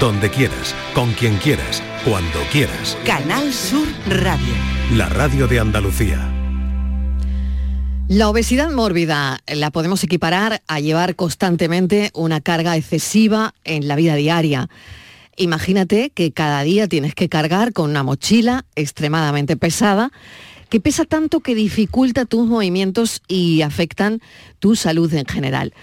donde quieras, con quien quieras, cuando quieras. Canal Sur Radio. La radio de Andalucía. La obesidad mórbida la podemos equiparar a llevar constantemente una carga excesiva en la vida diaria. Imagínate que cada día tienes que cargar con una mochila extremadamente pesada que pesa tanto que dificulta tus movimientos y afectan tu salud en general.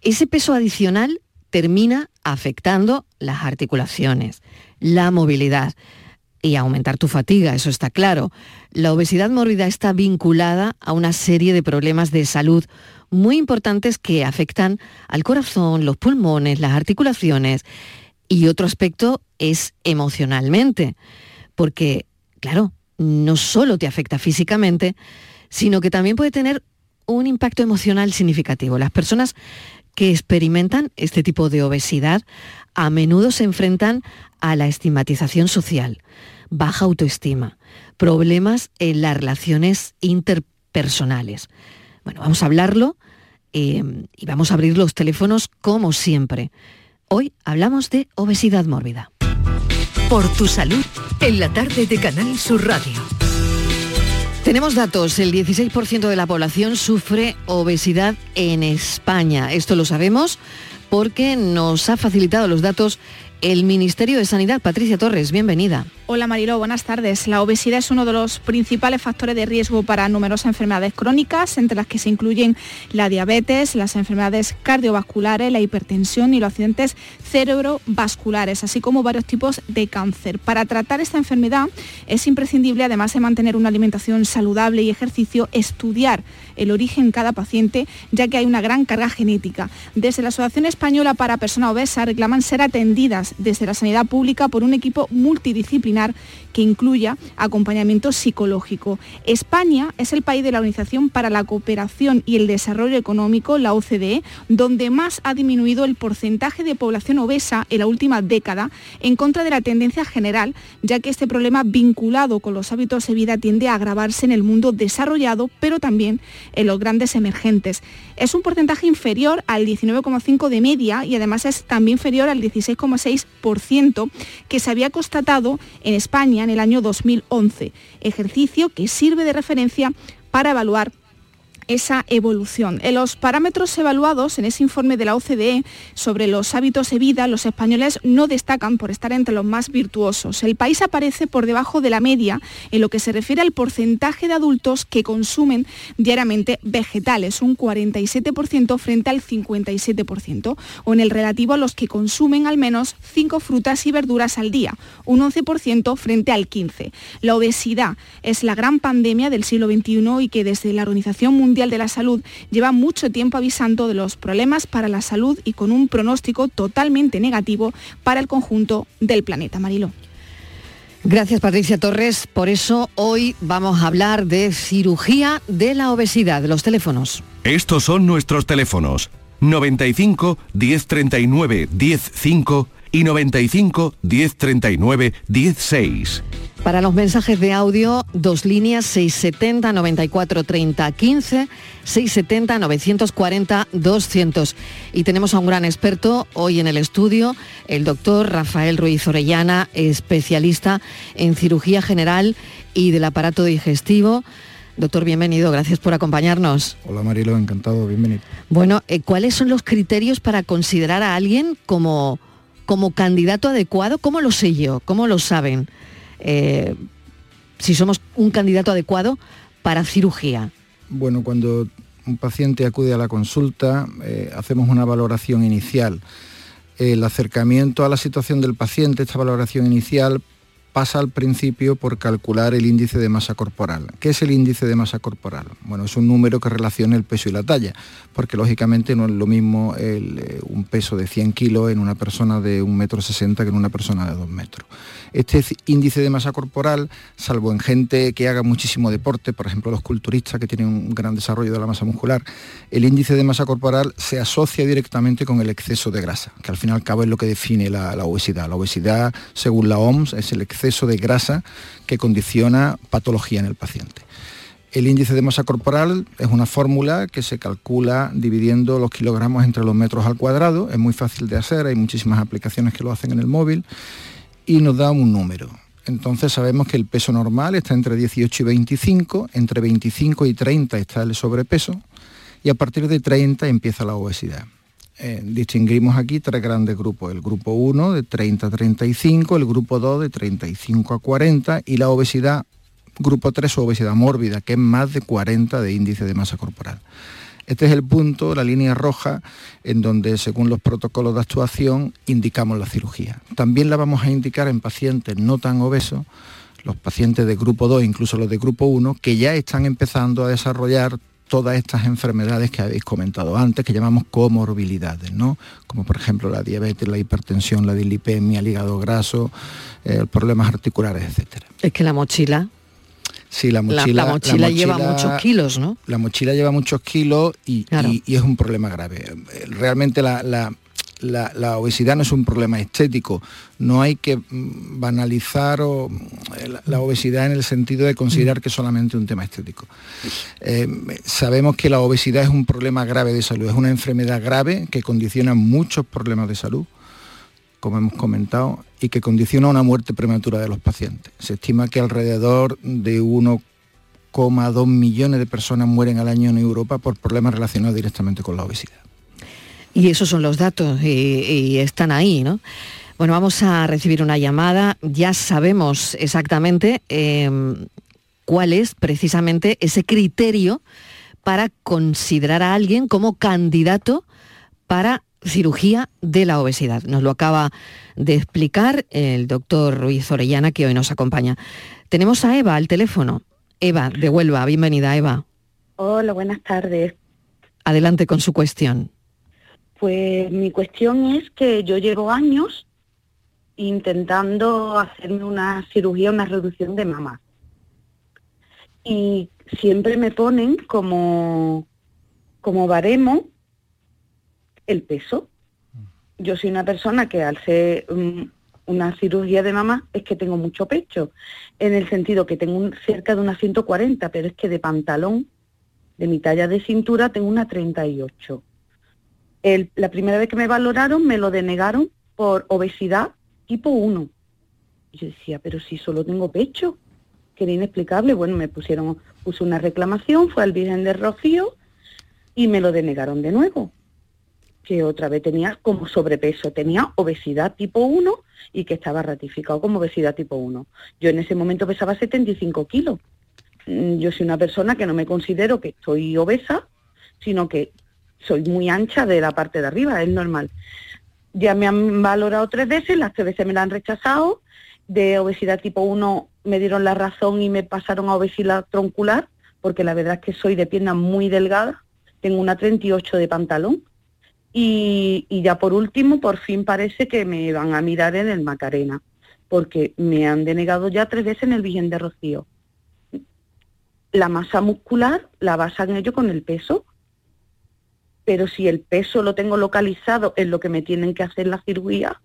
Ese peso adicional termina afectando las articulaciones, la movilidad y aumentar tu fatiga, eso está claro. La obesidad mórbida está vinculada a una serie de problemas de salud muy importantes que afectan al corazón, los pulmones, las articulaciones y otro aspecto es emocionalmente, porque, claro, no solo te afecta físicamente, sino que también puede tener un impacto emocional significativo. Las personas que experimentan este tipo de obesidad a menudo se enfrentan a la estigmatización social, baja autoestima, problemas en las relaciones interpersonales. Bueno, vamos a hablarlo eh, y vamos a abrir los teléfonos como siempre. Hoy hablamos de obesidad mórbida. Por tu salud, en la tarde de Canal Sur Radio. Tenemos datos, el 16% de la población sufre obesidad en España. Esto lo sabemos porque nos ha facilitado los datos el Ministerio de Sanidad. Patricia Torres, bienvenida. Hola Marilo, buenas tardes. La obesidad es uno de los principales factores de riesgo para numerosas enfermedades crónicas, entre las que se incluyen la diabetes, las enfermedades cardiovasculares, la hipertensión y los accidentes cerebrovasculares, así como varios tipos de cáncer. Para tratar esta enfermedad es imprescindible, además de mantener una alimentación saludable y ejercicio, estudiar el origen en cada paciente, ya que hay una gran carga genética. Desde la Asociación Española para Personas Obesas reclaman ser atendidas desde la sanidad pública por un equipo multidisciplinar que incluya acompañamiento psicológico. España es el país de la Organización para la Cooperación y el Desarrollo Económico, la OCDE, donde más ha disminuido el porcentaje de población obesa en la última década, en contra de la tendencia general, ya que este problema vinculado con los hábitos de vida tiende a agravarse en el mundo desarrollado, pero también en los grandes emergentes. Es un porcentaje inferior al 19,5% de media y además es también inferior al 16,6% que se había constatado en España en el año 2011, ejercicio que sirve de referencia para evaluar esa evolución. En los parámetros evaluados en ese informe de la OCDE sobre los hábitos de vida, los españoles no destacan por estar entre los más virtuosos. El país aparece por debajo de la media en lo que se refiere al porcentaje de adultos que consumen diariamente vegetales, un 47% frente al 57%, o en el relativo a los que consumen al menos 5 frutas y verduras al día, un 11% frente al 15%. La obesidad es la gran pandemia del siglo XXI y que desde la Organización Mundial de la Salud lleva mucho tiempo avisando de los problemas para la salud y con un pronóstico totalmente negativo para el conjunto del planeta. Marilo. Gracias Patricia Torres. Por eso hoy vamos a hablar de cirugía de la obesidad, de los teléfonos. Estos son nuestros teléfonos. 95 1039 105 y 95 1039 16. Para los mensajes de audio, dos líneas 670 94 30 15, 670 940 200. Y tenemos a un gran experto hoy en el estudio, el doctor Rafael Ruiz Orellana, especialista en cirugía general y del aparato digestivo. Doctor, bienvenido, gracias por acompañarnos. Hola Marilo, encantado, bienvenido. Bueno, eh, ¿cuáles son los criterios para considerar a alguien como, como candidato adecuado? ¿Cómo lo sé yo? ¿Cómo lo saben? Eh, si somos un candidato adecuado para cirugía? Bueno, cuando un paciente acude a la consulta, eh, hacemos una valoración inicial. El acercamiento a la situación del paciente, esta valoración inicial, pasa al principio por calcular el índice de masa corporal. ¿Qué es el índice de masa corporal? Bueno, es un número que relaciona el peso y la talla, porque lógicamente no es lo mismo eh, un peso de 100 kilos en una persona de 1,60 metro que en una persona de 2 metros. Este índice de masa corporal, salvo en gente que haga muchísimo deporte, por ejemplo los culturistas que tienen un gran desarrollo de la masa muscular, el índice de masa corporal se asocia directamente con el exceso de grasa, que al fin y al cabo es lo que define la, la obesidad. La obesidad, según la OMS, es el exceso de grasa que condiciona patología en el paciente. El índice de masa corporal es una fórmula que se calcula dividiendo los kilogramos entre los metros al cuadrado. Es muy fácil de hacer, hay muchísimas aplicaciones que lo hacen en el móvil y nos da un número. Entonces sabemos que el peso normal está entre 18 y 25, entre 25 y 30 está el sobrepeso y a partir de 30 empieza la obesidad. Eh, distinguimos aquí tres grandes grupos, el grupo 1 de 30 a 35, el grupo 2 de 35 a 40 y la obesidad grupo 3 o obesidad mórbida, que es más de 40 de índice de masa corporal. Este es el punto, la línea roja, en donde según los protocolos de actuación indicamos la cirugía. También la vamos a indicar en pacientes no tan obesos, los pacientes de grupo 2, incluso los de grupo 1, que ya están empezando a desarrollar todas estas enfermedades que habéis comentado antes, que llamamos comorbilidades, ¿no? Como por ejemplo la diabetes, la hipertensión, la dilipemia, el hígado graso, eh, problemas articulares, etcétera. Es que la mochila Sí, la mochila, la, mochila, lleva muchos kilos, ¿no? La mochila lleva muchos kilos y, es un problema grave. Realmente la, obesidad no es un problema estético. No hay que mm, banalizar la, obesidad en el sentido de considerar que es solamente un tema estético. Eh, sabemos que la obesidad es un problema grave de salud, es una enfermedad grave que condiciona muchos problemas de salud como hemos comentado, y que condiciona una muerte prematura de los pacientes. Se estima que alrededor de 1,2 millones de personas mueren al año en Europa por problemas relacionados directamente con la obesidad. Y esos son los datos y, están ahí, ¿no? Bueno, vamos a recibir una llamada. Ya sabemos exactamente em, cuál es precisamente ese criterio para considerar a alguien como candidato para cirugía de la obesidad. Nos lo acaba de explicar el doctor Ruiz Orellana, que hoy nos acompaña. Tenemos a Eva al teléfono. Eva, de Huelva, bienvenida Eva. Hola, buenas tardes. Adelante con su cuestión. Pues mi cuestión es que yo llevo años intentando hacerme una cirugía, una reducción de mama. Y siempre me ponen como, como baremo el peso. Yo soy una persona que al ser mm, una cirugía de mamá es que tengo mucho pecho, en el sentido que tengo cerca de una 140, pero es que de pantalón, de mi talla de cintura, tengo una 38. El, la primera vez que me valoraron me lo denegaron por obesidad tipo 1. Yo decía, pero si solo tengo pecho, que era inexplicable. Bueno, me pusieron, puse una reclamación, fue al Virgen de Rocío y me lo denegaron de nuevo que otra vez tenía como sobrepeso, tenía obesidad tipo 1 y que estaba ratificado como obesidad tipo 1. Yo en ese momento pesaba 75 kilos. Mm, yo soy una persona que no me considero que estoy obesa, sino que soy muy ancha de la parte de arriba, es normal. Ya me han valorado tres veces, las tres veces me la han rechazado. De obesidad tipo 1 me dieron la razón y me pasaron a obesidad troncular, porque la verdad es que soy de pierna muy delgada, tengo una 38 de pantalón y, ya por último, por fin parece que me van a mirar en el Macarena, porque me han denegado ya tres veces en el Virgen de Rocío. La masa muscular la basan ellos con el peso, pero si el peso lo tengo localizado en lo que me tienen que hacer la cirugía.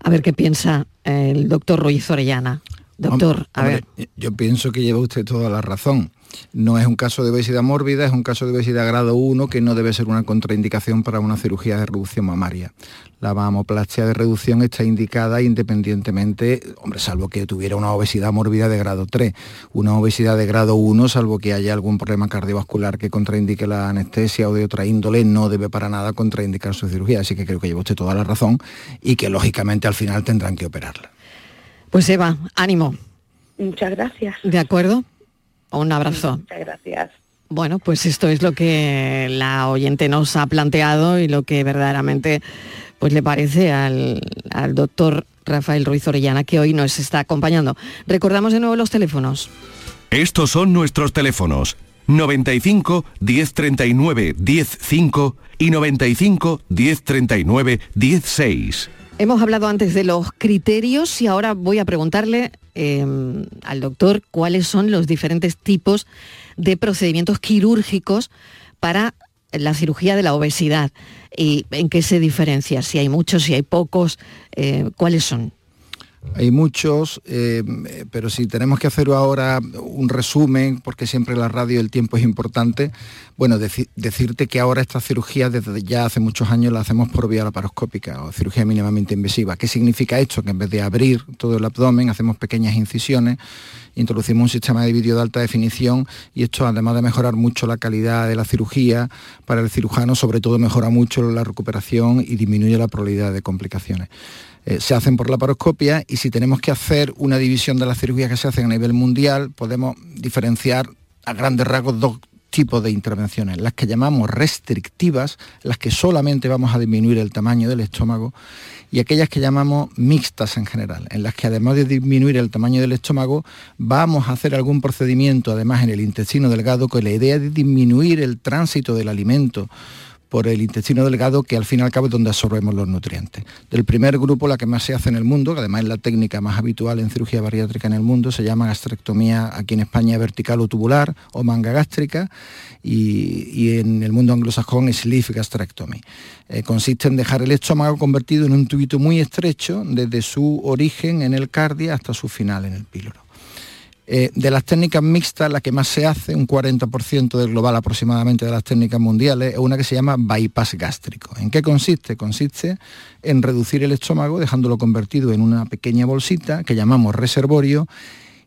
A ver qué piensa el doctor Ruiz Orellana. Doctor, a ver. Yo pienso que lleva usted toda la razón. No es un caso de obesidad mórbida, es un caso de obesidad grado 1 que no debe ser una contraindicación para una cirugía de reducción mamaria. La mamoplastia de reducción está indicada independientemente, hombre, salvo que tuviera una obesidad mórbida de grado 3. Una obesidad de grado 1, salvo que haya algún problema cardiovascular que contraindique la anestesia o de otra índole, no debe para nada contraindicar su cirugía. Así que creo que lleva usted toda la razón y que lógicamente al final tendrán que operarla. Pues Eva, ánimo. Muchas gracias. ¿De acuerdo? Un abrazo. Muchas gracias. Bueno, pues esto es lo que la oyente nos ha planteado y lo que verdaderamente pues, le parece al, al doctor Rafael Ruiz Orellana, que hoy nos está acompañando. Recordamos de nuevo los teléfonos. Estos son nuestros teléfonos. 95 1039 105 y 95 1039 16. Hemos hablado antes de los criterios y ahora voy a preguntarle em, al doctor cuáles son los diferentes tipos de procedimientos quirúrgicos para la cirugía de la obesidad y en qué se diferencia, si hay muchos, si hay pocos, eh, cuáles son. Hay muchos, eh, pero si tenemos que hacer ahora un resumen, porque siempre la radio el tiempo es importante, bueno, decirte que ahora esta cirugía desde ya hace muchos años la hacemos por vía laparoscópica o cirugía mínimamente invasiva. ¿Qué significa esto? Que en vez de abrir todo el abdomen, hacemos pequeñas incisiones, introducimos un sistema de vídeo de alta definición y esto además de mejorar mucho la calidad de la cirugía para el cirujano, sobre todo mejora mucho la recuperación y disminuye la probabilidad de complicaciones. Eh, se hacen por la paroscopia y si tenemos que hacer una división de las cirugías que se hacen a nivel mundial, podemos diferenciar a grandes rasgos dos tipos de intervenciones, las que llamamos restrictivas, las que solamente vamos a disminuir el tamaño del estómago, y aquellas que llamamos mixtas en general, en las que además de disminuir el tamaño del estómago, vamos a hacer algún procedimiento además en el intestino delgado con la idea de disminuir el tránsito del alimento por el intestino delgado, que al fin y al cabo es donde absorbemos los nutrientes. Del primer grupo, la que más se hace en el mundo, que además es la técnica más habitual en cirugía bariátrica en el mundo, se llama gastrectomía aquí en España vertical o tubular o manga gástrica y, en el mundo anglosajón es sleeve gastrectomy. Eh, consiste en dejar el estómago convertido en un tubito muy estrecho desde su origen en el cardia hasta su final en el píloro. Eh, de las técnicas mixtas, la que más se hace, un 40% del global aproximadamente de las técnicas mundiales, es una que se llama bypass gástrico. ¿En qué consiste? Consiste en reducir el estómago dejándolo convertido en una pequeña bolsita que llamamos reservorio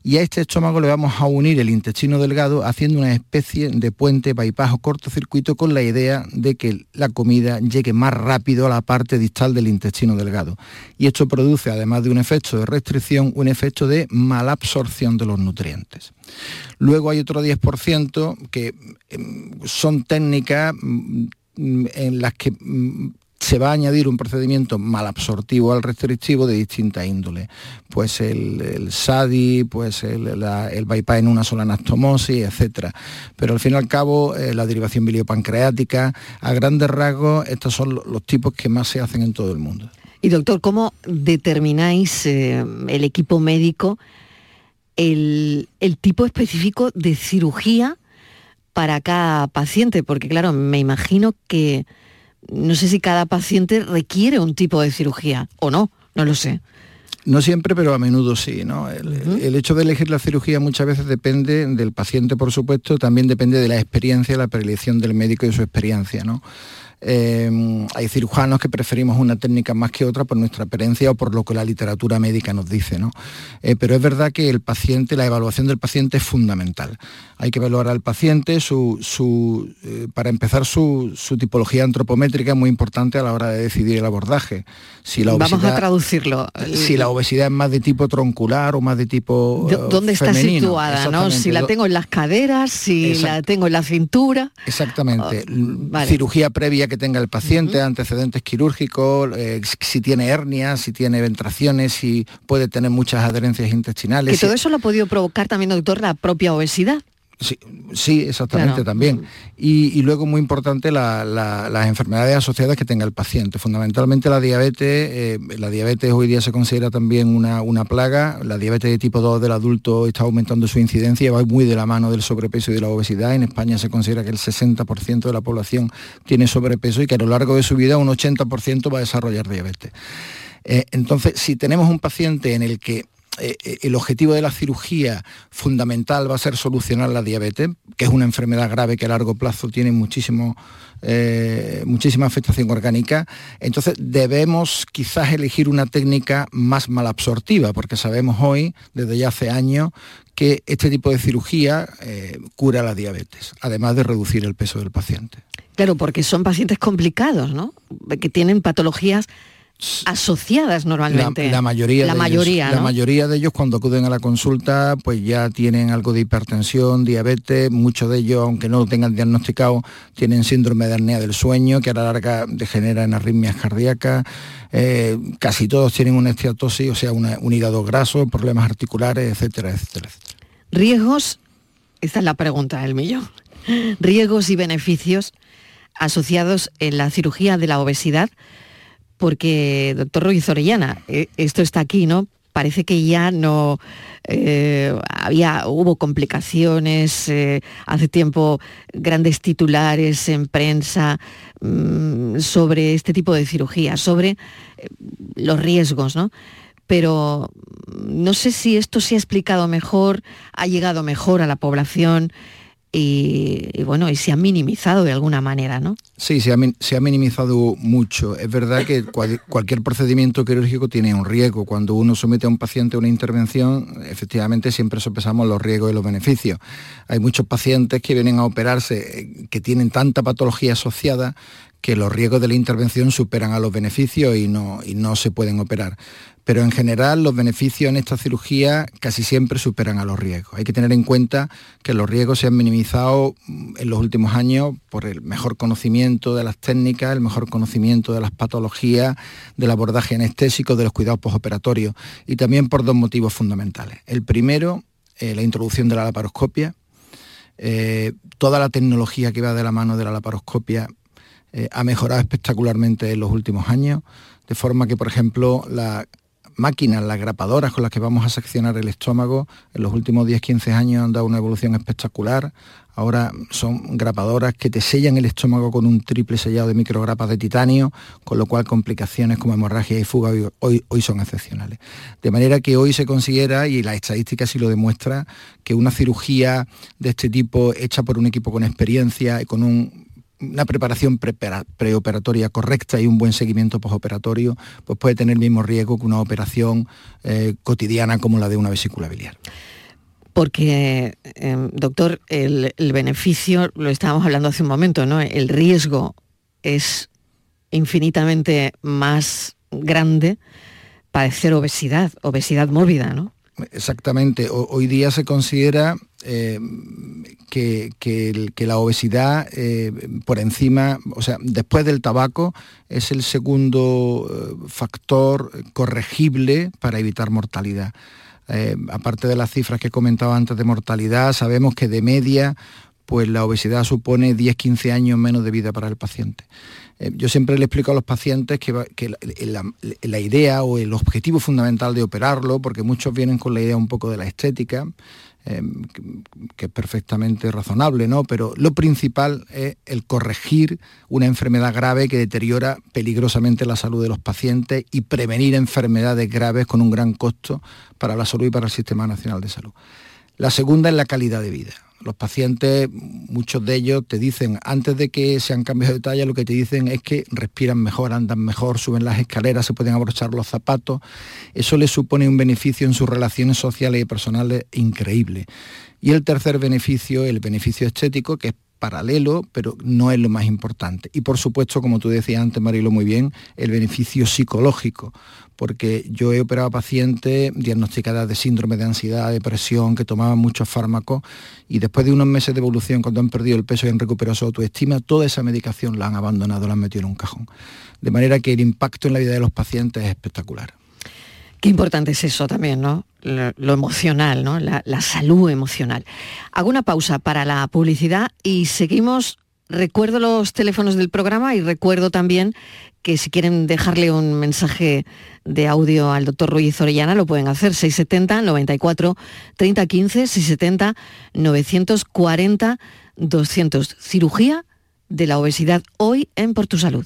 y a este estómago le vamos a unir el intestino delgado haciendo una especie de puente bypass o cortocircuito con la idea de que la comida llegue más rápido a la parte distal del intestino delgado. Y esto produce, además de un efecto de restricción, un efecto de malabsorción de los nutrientes. Luego hay otro 10% que em, son técnicas mm, en las que mm, se va a añadir un procedimiento malabsortivo al restrictivo de distinta índole. Pues el, SADI, pues el, el, bypass en una sola anastomosis, etc. Pero al fin y al cabo, eh, la derivación biliopancreática, a grandes rasgos, estos son los, tipos que más se hacen en todo el mundo. Y doctor, ¿cómo determináis eh, el equipo médico el, el tipo específico de cirugía para cada paciente? Porque claro, me imagino que no sé si cada paciente requiere un tipo de cirugía o no, no lo sé. No siempre, pero a menudo sí. ¿no? El, hecho de elegir la cirugía muchas veces depende del paciente, por supuesto, también depende de la experiencia, la preelección del médico y su experiencia. ¿no? Em, hay cirujanos que preferimos una técnica más que otra por nuestra experiencia o por lo que la literatura médica nos dice, ¿no? Eh, pero es verdad que el paciente, la evaluación del paciente es fundamental. Hay que evaluar al paciente, su, eh, para empezar su, tipología antropométrica es muy importante a la hora de decidir el abordaje. Si la Vamos a traducirlo. Si la obesidad es más de tipo troncular o más de tipo ¿Dónde está situada? ¿no? Si la tengo en las caderas, si la tengo en la cintura. Exactamente. Oh, Cirugía previa que tenga el paciente, antecedentes quirúrgicos, eh, si tiene hernias, si tiene ventraciones, si puede tener muchas adherencias intestinales. Que todo eso lo ha podido provocar también, doctor, la propia obesidad. Sí, exactamente también. Y, luego muy importante las enfermedades asociadas que tenga el paciente. Fundamentalmente la diabetes, eh, la diabetes hoy día se considera también una, una, plaga. La diabetes de tipo 2 del adulto está aumentando su incidencia va muy de la mano del sobrepeso y de la obesidad. En España se considera que el 60% de la población tiene sobrepeso y que a lo largo de su vida un 80% va a desarrollar diabetes. Eh, entonces, si tenemos un paciente en el que eh, eh, el objetivo de la cirugía fundamental va a ser solucionar la diabetes, que es una enfermedad grave que a largo plazo tiene muchísimo, eh, muchísima afectación orgánica, entonces debemos quizás elegir una técnica más malabsortiva, porque sabemos hoy, desde ya hace años, que este tipo de cirugía cura la diabetes, además de reducir el peso del paciente. Claro, porque son pacientes complicados, ¿no? Que tienen patologías asociadas normalmente. La, mayoría, la de mayoría, ellos, la mayoría de ellos cuando acuden a la consulta, pues ya tienen algo de hipertensión, diabetes, muchos de ellos, aunque no lo tengan diagnosticado, tienen síndrome de apnea del sueño, que a la larga degenera en arritmias cardíacas. Eh, casi todos tienen una esteatosis, o sea, una, un hígado graso, problemas articulares, etcétera, etcétera, etcétera. Riesgos, esta es la pregunta del millón. Riesgos y beneficios asociados en la cirugía de la obesidad porque, doctor Ruiz Orellana, eh, esto está aquí, ¿no? Parece que ya no eh, había, hubo complicaciones, eh, hace tiempo grandes titulares en prensa mm, sobre este tipo de cirugía, sobre los riesgos, ¿no? pero no sé si esto se ha explicado mejor, ha llegado mejor a la población y, bueno, y se ha minimizado de alguna manera, ¿no? Sí, se ha, minimizado mucho. Es verdad que cualquier procedimiento quirúrgico tiene un riesgo. Cuando uno somete a un paciente a una intervención, efectivamente siempre sopesamos los riesgos y los beneficios. Hay muchos pacientes que vienen a operarse eh, que tienen tanta patología asociada que los riesgos de la intervención superan a los beneficios y no, y no se pueden operar pero en general los beneficios en esta cirugía casi siempre superan a los riesgos. Hay que tener en cuenta que los riesgos se han minimizado en los últimos años por el mejor conocimiento de las técnicas, el mejor conocimiento de las patologías, del abordaje anestésico, de los cuidados postoperatorios y también por dos motivos fundamentales. El primero, eh, la introducción de la laparoscopia. Eh, toda la tecnología que va de la mano de la laparoscopia eh, ha mejorado espectacularmente en los últimos años, de forma que, por ejemplo, la máquinas, las grapadoras con las que vamos a seccionar el estómago, en los últimos 10-15 años han dado una evolución espectacular. Ahora son grapadoras que te sellan el estómago con un triple sellado de micrograpas de titanio, con lo cual complicaciones como hemorragia y fuga hoy, hoy son excepcionales. De manera que hoy se considera, y la estadística sí lo demuestra, que una cirugía de este tipo hecha por un equipo con experiencia y con un una preparación preoperatoria correcta y un buen seguimiento postoperatorio, pues puede tener el mismo riesgo que una operación eh, cotidiana como la de una vesícula biliar. Porque, em, doctor, el, beneficio, lo estábamos hablando hace un momento, ¿no? El riesgo es infinitamente más grande padecer obesidad, obesidad mórbida, ¿no? Exactamente. hoy día se considera eh, que, la obesidad eh, por encima, o sea, después del tabaco, es el segundo eh, factor corregible para evitar mortalidad. aparte de las cifras que he comentado antes de mortalidad, sabemos que de media, pues la obesidad supone 10-15 años menos de vida para el paciente. Yo siempre le explico a los pacientes que, la, idea o el objetivo fundamental de operarlo, porque muchos vienen con la idea un poco de la estética, Em, que es perfectamente razonable, ¿no? Pero lo principal es el corregir una enfermedad grave que deteriora peligrosamente la salud de los pacientes y prevenir enfermedades graves con un gran costo para la salud y para el Sistema Nacional de Salud. La segunda es la calidad de vida. Los pacientes, muchos de ellos te dicen, antes de que sean cambios de talla, lo que te dicen es que respiran mejor, andan mejor, suben las escaleras, se pueden abrochar los zapatos. Eso les supone un beneficio en sus relaciones sociales y personales increíble. Y el tercer beneficio, el beneficio estético, que es paralelo, pero no es lo más importante. Y por supuesto, como tú decías antes, Marilo, muy bien, el beneficio psicológico, porque yo he operado a pacientes diagnosticadas de síndrome de ansiedad, depresión, que tomaban muchos fármacos y después de unos meses de evolución, cuando han perdido el peso y han recuperado su autoestima, toda esa medicación la han abandonado, la han metido en un cajón. De manera que el impacto en la vida de los pacientes es espectacular. Qué importante es eso también, ¿no? Lo, emocional, ¿no? La, salud emocional. Hago una pausa para la publicidad y seguimos. Recuerdo los teléfonos del programa y recuerdo también que si quieren dejarle un mensaje de audio al doctor Ruiz Orellana, lo pueden hacer 670 94 30 15 670 940 200. Cirugía de la obesidad hoy en Por Tu Salud.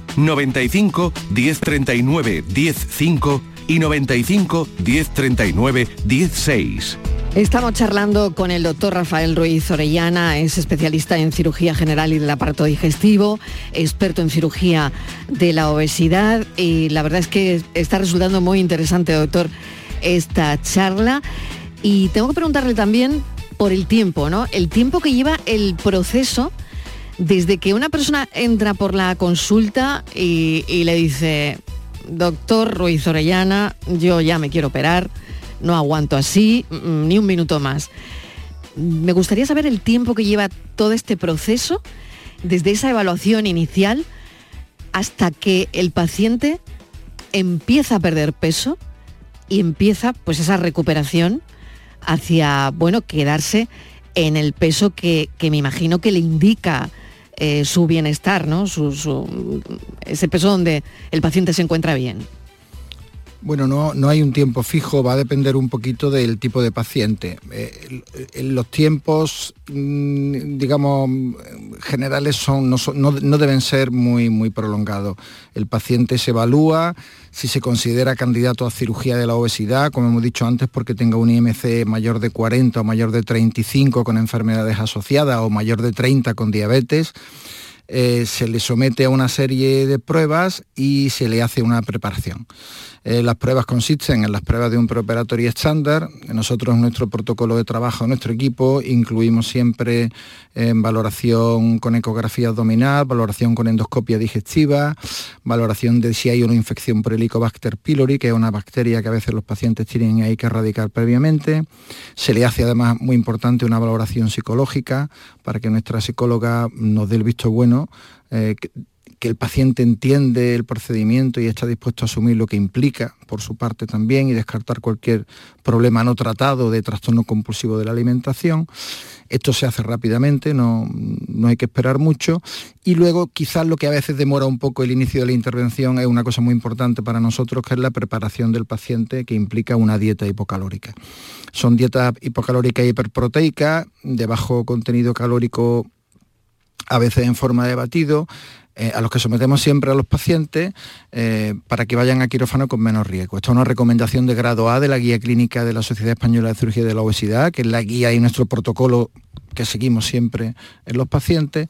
95 1039 105 y 95 1039 16. Estamos charlando con el doctor Rafael Ruiz Orellana, es especialista en cirugía general y del aparato digestivo, experto en cirugía de la obesidad y la verdad es que está resultando muy interesante, doctor, esta charla. Y tengo que preguntarle también por el tiempo, ¿no? El tiempo que lleva el proceso desde que una persona entra por la consulta y, le dice, doctor Ruiz Orellana, yo ya me quiero operar, no aguanto así, mm, ni un minuto más. Me gustaría saber el tiempo que lleva todo este proceso, desde esa evaluación inicial hasta que el paciente empieza a perder peso y empieza pues esa recuperación hacia, bueno, quedarse en el peso que me imagino que le indica eh, su bienestar, ¿no? ese peso donde el paciente se encuentra bien. Bueno, no, no hay un tiempo fijo, va a depender un poquito del tipo de paciente. Eh, los tiempos, mm, digamos, generales son, no, deben ser muy, muy prolongados. El paciente se evalúa si se considera candidato a cirugía de la obesidad, como hemos dicho antes, porque tenga un IMC mayor de 40 o mayor de 35 con enfermedades asociadas o mayor de 30 con diabetes. Eh, se le somete a una serie de pruebas y se le hace una preparación. Eh, las pruebas consisten en las pruebas de un preoperatorio estándar. Nosotros nuestro protocolo de trabajo, nuestro equipo, incluimos siempre eh, valoración con ecografía abdominal, valoración con endoscopia digestiva, valoración de si hay una infección por Helicobacter pylori, que es una bacteria que a veces los pacientes tienen ahí que erradicar previamente. Se le hace además, muy importante, una valoración psicológica para que nuestra psicóloga nos dé el visto bueno eh, que el paciente entiende el procedimiento y está dispuesto a asumir lo que implica por su parte también y descartar cualquier problema no tratado de trastorno compulsivo de la alimentación. Esto se hace rápidamente, no, no hay que esperar mucho. Y luego quizás lo que a veces demora un poco el inicio de la intervención es una cosa muy importante para nosotros, que es la preparación del paciente, que implica una dieta hipocalórica. Son dietas hipocalóricas y hiperproteicas, de bajo contenido calórico a veces en forma de batido, eh, a los que sometemos siempre a los pacientes eh, para que vayan a quirófano con menos riesgo. Esta es una recomendación de grado A de la Guía Clínica de la Sociedad Española de Cirugía de la Obesidad, que es la guía y nuestro protocolo que seguimos siempre en los pacientes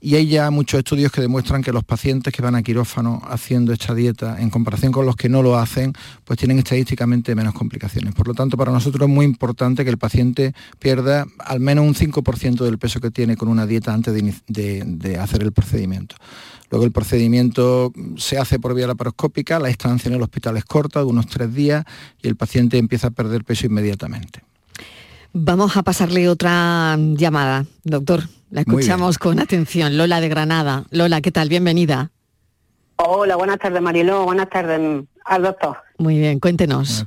y hay ya muchos estudios que demuestran que los pacientes que van a quirófano haciendo esta dieta, en comparación con los que no lo hacen, pues tienen estadísticamente menos complicaciones. Por lo tanto, para nosotros es muy importante que el paciente pierda al menos un 5% del peso que tiene con una dieta antes de, hacer el procedimiento. Luego el procedimiento se hace por vía laparoscópica, la estancia en el hospital es corta, de unos tres días, y el paciente empieza a perder peso inmediatamente. Vamos a pasarle otra llamada, doctor. La escuchamos con atención. Lola de Granada. Lola, ¿qué tal? Bienvenida. Hola, buenas tardes, Marielo. Buenas tardes al doctor. Muy bien, cuéntenos.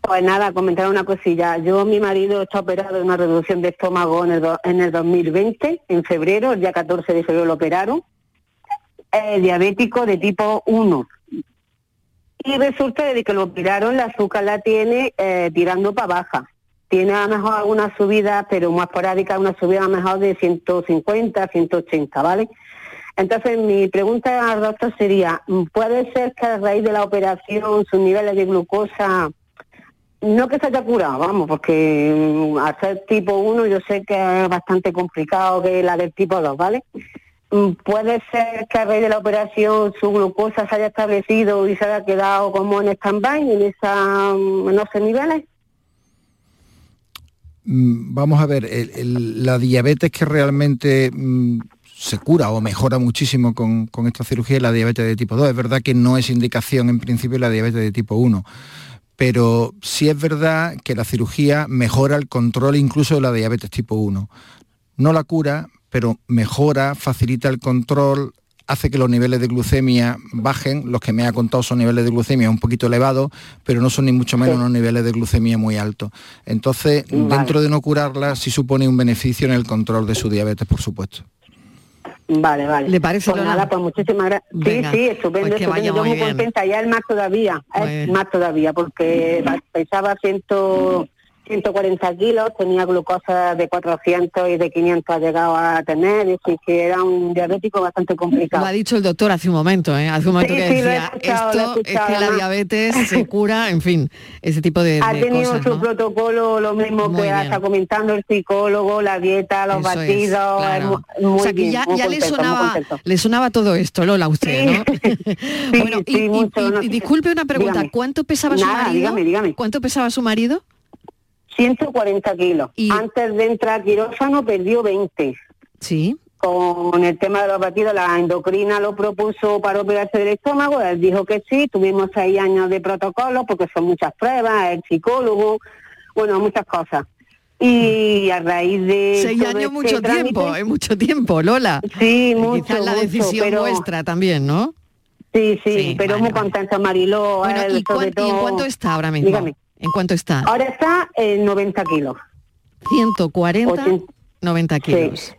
Pues nada, comentar una cosilla. Yo, mi marido está operado de una reducción de estómago en el, en el 2020, en febrero, el día 14 de febrero lo operaron. diabético de tipo 1. Y resulta de que lo operaron, la azúcar la tiene eh, tirando para baja tiene a lo mejor alguna subida, pero más esporádica, una subida a lo mejor de 150, 180, ¿vale? Entonces, mi pregunta al doctor sería, ¿puede ser que a raíz de la operación sus niveles de glucosa, no que se haya curado, vamos, porque mm, al ser tipo 1 yo sé que es bastante complicado que la del tipo 2, ¿vale? Mm, ¿Puede ser que a raíz de la operación su glucosa se haya establecido y se haya quedado como en stand-by, en, mm, en esos niveles? Vamos a ver, la diabetes que realmente se cura o mejora muchísimo con, esta cirugía la diabetes de tipo 2. Es verdad que no es indicación en principio la diabetes de tipo 1 pero sí es verdad que la cirugía mejora el control incluso de la diabetes tipo 1. No la cura, pero mejora, facilita el control, hace que los niveles de glucemia bajen. Los que me ha contado son niveles de glucemia un poquito elevados, pero no son ni mucho menos unos niveles de glucemia muy altos. Entonces, dentro de no curarla, sí supone un beneficio en el control de su diabetes, por supuesto. Vale, vale. ¿Le parece, pues nada, pues muchísimas gracias. Sí, sí, estupendo, pues estupendo. Yo muy, contenta, ya es más todavía, más todavía, porque pensaba ciento... 140 kilos, tenía glucosa de 400 y de 500 ha llegado a tener, es decir, que era un diabético bastante complicado. Lo ha dicho el doctor hace un momento, ¿eh? hace un momento que decía, esto es que la diabetes se cura, en fin, ese tipo de Ha tenido su protocolo, lo mismo que está comentando el psicólogo, la dieta, los batidos, o sea, que ya, le, sonaba, le sonaba todo esto, Lola, usted, ¿no? bueno, y, disculpe una pregunta, ¿cuánto pesaba su marido? Dígame, dígame. ¿Cuánto pesaba su marido? 140 kilos. Antes de entrar a quirófano perdió 20. Sí. Con el tema de los batidos, la endocrina lo propuso para operarse del estómago, él dijo que sí, tuvimos seis años de protocolo porque son muchas pruebas, el psicólogo, bueno, muchas cosas. Y a raíz de... Seis años este mucho tiempo, es mucho tiempo, Lola. Sí, mucho. Quizás la decisión nuestra también, ¿no? Sí, sí, pero muy contenta Mariló. Bueno, ¿y, cuánto está ahora mismo? Dígame. ¿En cuánto está? Ahora está en 90 kilos. 140, 90 kilos.